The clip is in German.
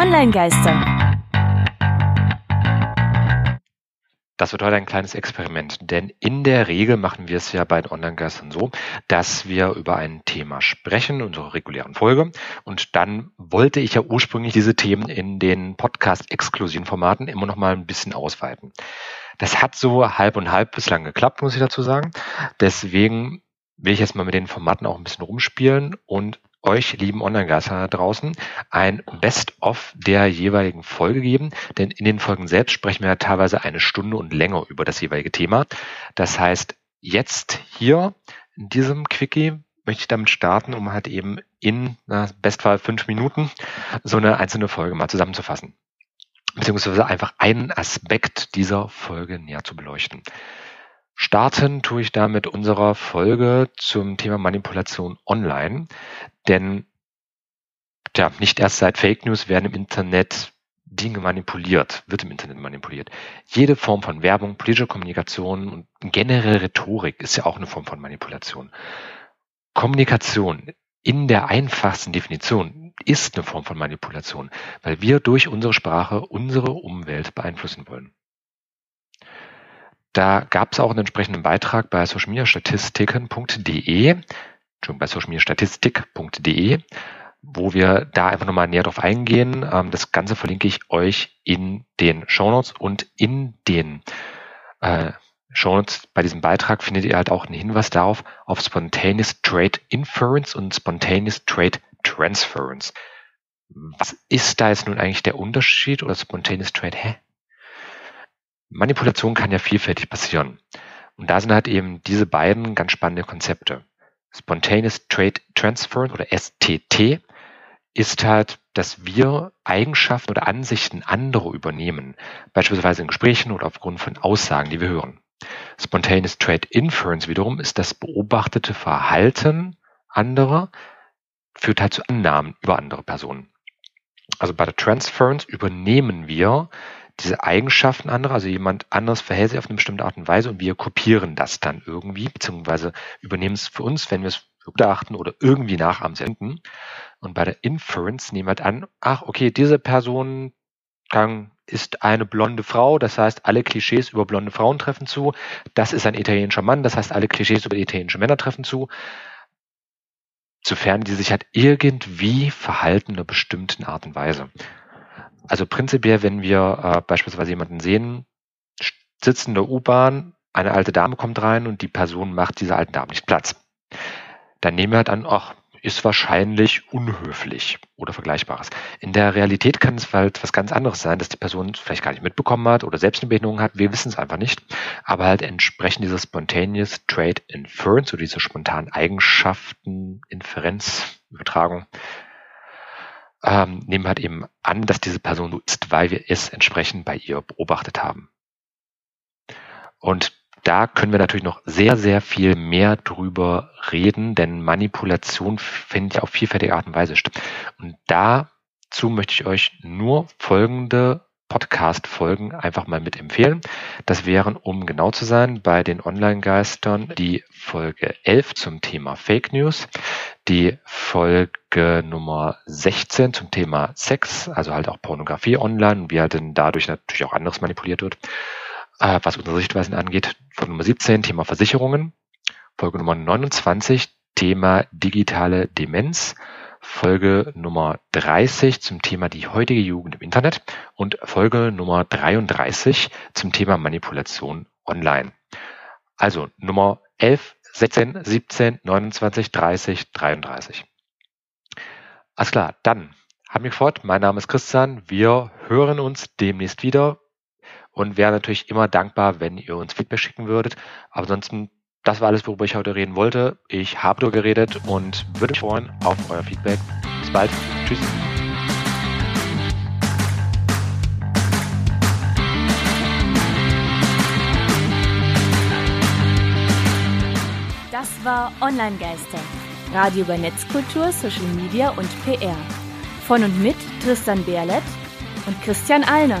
Online-Geister. Das wird heute ein kleines Experiment, denn in der Regel machen wir es ja bei den Online-Geistern so, dass wir über ein Thema sprechen, unsere regulären Folge, und dann wollte ich ja ursprünglich diese Themen in den Podcast-exklusiven Formaten immer noch mal ein bisschen ausweiten. Das hat so halb und halb bislang geklappt, muss ich dazu sagen. Deswegen will ich jetzt mal mit den Formaten auch ein bisschen rumspielen und euch, lieben Online-Geister da draußen, ein Best-of der jeweiligen Folge geben. Denn in den Folgen selbst sprechen wir ja teilweise eine Stunde und länger über das jeweilige Thema. Das heißt, jetzt hier in diesem Quickie möchte ich damit starten, um halt eben in na, Bestfall fünf Minuten so eine einzelne Folge mal zusammenzufassen. Beziehungsweise einfach einen Aspekt dieser Folge näher zu beleuchten. Starten tue ich da mit unserer Folge zum Thema Manipulation online. Denn tja, nicht erst seit Fake News werden im Internet Dinge manipuliert, wird im Internet manipuliert. Jede Form von Werbung, politische Kommunikation und generell Rhetorik ist ja auch eine Form von Manipulation. Kommunikation in der einfachsten Definition ist eine Form von Manipulation, weil wir durch unsere Sprache unsere Umwelt beeinflussen wollen. Da gab es auch einen entsprechenden Beitrag bei socialmediastatistiken.de, bei socialmediastatistik.de, wo wir da einfach nochmal näher drauf eingehen. Ähm, das Ganze verlinke ich euch in den Shownotes und in den äh, Shownotes bei diesem Beitrag findet ihr halt auch einen Hinweis darauf auf Spontaneous Trade Inference und Spontaneous Trade Transference. Was ist da jetzt nun eigentlich der Unterschied oder Spontaneous Trade? Hä? Manipulation kann ja vielfältig passieren. Und da sind halt eben diese beiden ganz spannende Konzepte. Spontaneous Trade Transfer oder STT ist halt, dass wir Eigenschaften oder Ansichten anderer übernehmen, beispielsweise in Gesprächen oder aufgrund von Aussagen, die wir hören. Spontaneous Trade Inference wiederum ist das beobachtete Verhalten anderer, führt halt zu Annahmen über andere Personen. Also bei der Transference übernehmen wir diese Eigenschaften anderer, also jemand anderes verhält sich auf eine bestimmte Art und Weise und wir kopieren das dann irgendwie, beziehungsweise übernehmen es für uns, wenn wir es beachten oder irgendwie nachahmen senden. Und bei der Inference nehmen wir halt an, ach, okay, diese Person kann, ist eine blonde Frau, das heißt, alle Klischees über blonde Frauen treffen zu. Das ist ein italienischer Mann, das heißt, alle Klischees über italienische Männer treffen zu. Sofern die sich halt irgendwie verhalten in einer bestimmten Art und Weise. Also prinzipiell, wenn wir äh, beispielsweise jemanden sehen, sitzt in der U-Bahn, eine alte Dame kommt rein und die Person macht dieser alten Dame nicht Platz. Dann nehmen wir halt an, ach, ist wahrscheinlich unhöflich oder Vergleichbares. In der Realität kann es halt was ganz anderes sein, dass die Person vielleicht gar nicht mitbekommen hat oder selbst eine Behinderung hat. Wir wissen es einfach nicht. Aber halt entsprechend dieser Spontaneous Trade Inference, so diese spontanen Eigenschaften, Inferenz, Übertragung, ähm, nehmen halt eben an, dass diese Person so ist, weil wir es entsprechend bei ihr beobachtet haben. Und da können wir natürlich noch sehr, sehr viel mehr drüber reden, denn Manipulation findet ja auf vielfältige Art und Weise statt. Und dazu möchte ich euch nur folgende Podcast-Folgen einfach mal mit empfehlen. Das wären, um genau zu sein, bei den Online-Geistern die Folge 11 zum Thema Fake News, die Folge Nummer 16 zum Thema Sex, also halt auch Pornografie online wie halt dann dadurch natürlich auch anderes manipuliert wird, äh, was unsere Sichtweisen angeht. Folge Nummer 17, Thema Versicherungen. Folge Nummer 29, Thema digitale Demenz. Folge Nummer 30 zum Thema die heutige Jugend im Internet und Folge Nummer 33 zum Thema Manipulation online. Also Nummer 11, 16, 17, 29, 30, 33. Alles klar, dann haben wir fort. Mein Name ist Christian. Wir hören uns demnächst wieder und wäre natürlich immer dankbar, wenn ihr uns Feedback schicken würdet. Aber ansonsten das war alles, worüber ich heute reden wollte. Ich habe nur geredet und würde mich freuen auf euer Feedback. Bis bald. Tschüss. Das war Online Geister. Radio über Netzkultur, Social Media und PR. Von und mit Tristan Berlet und Christian Allner.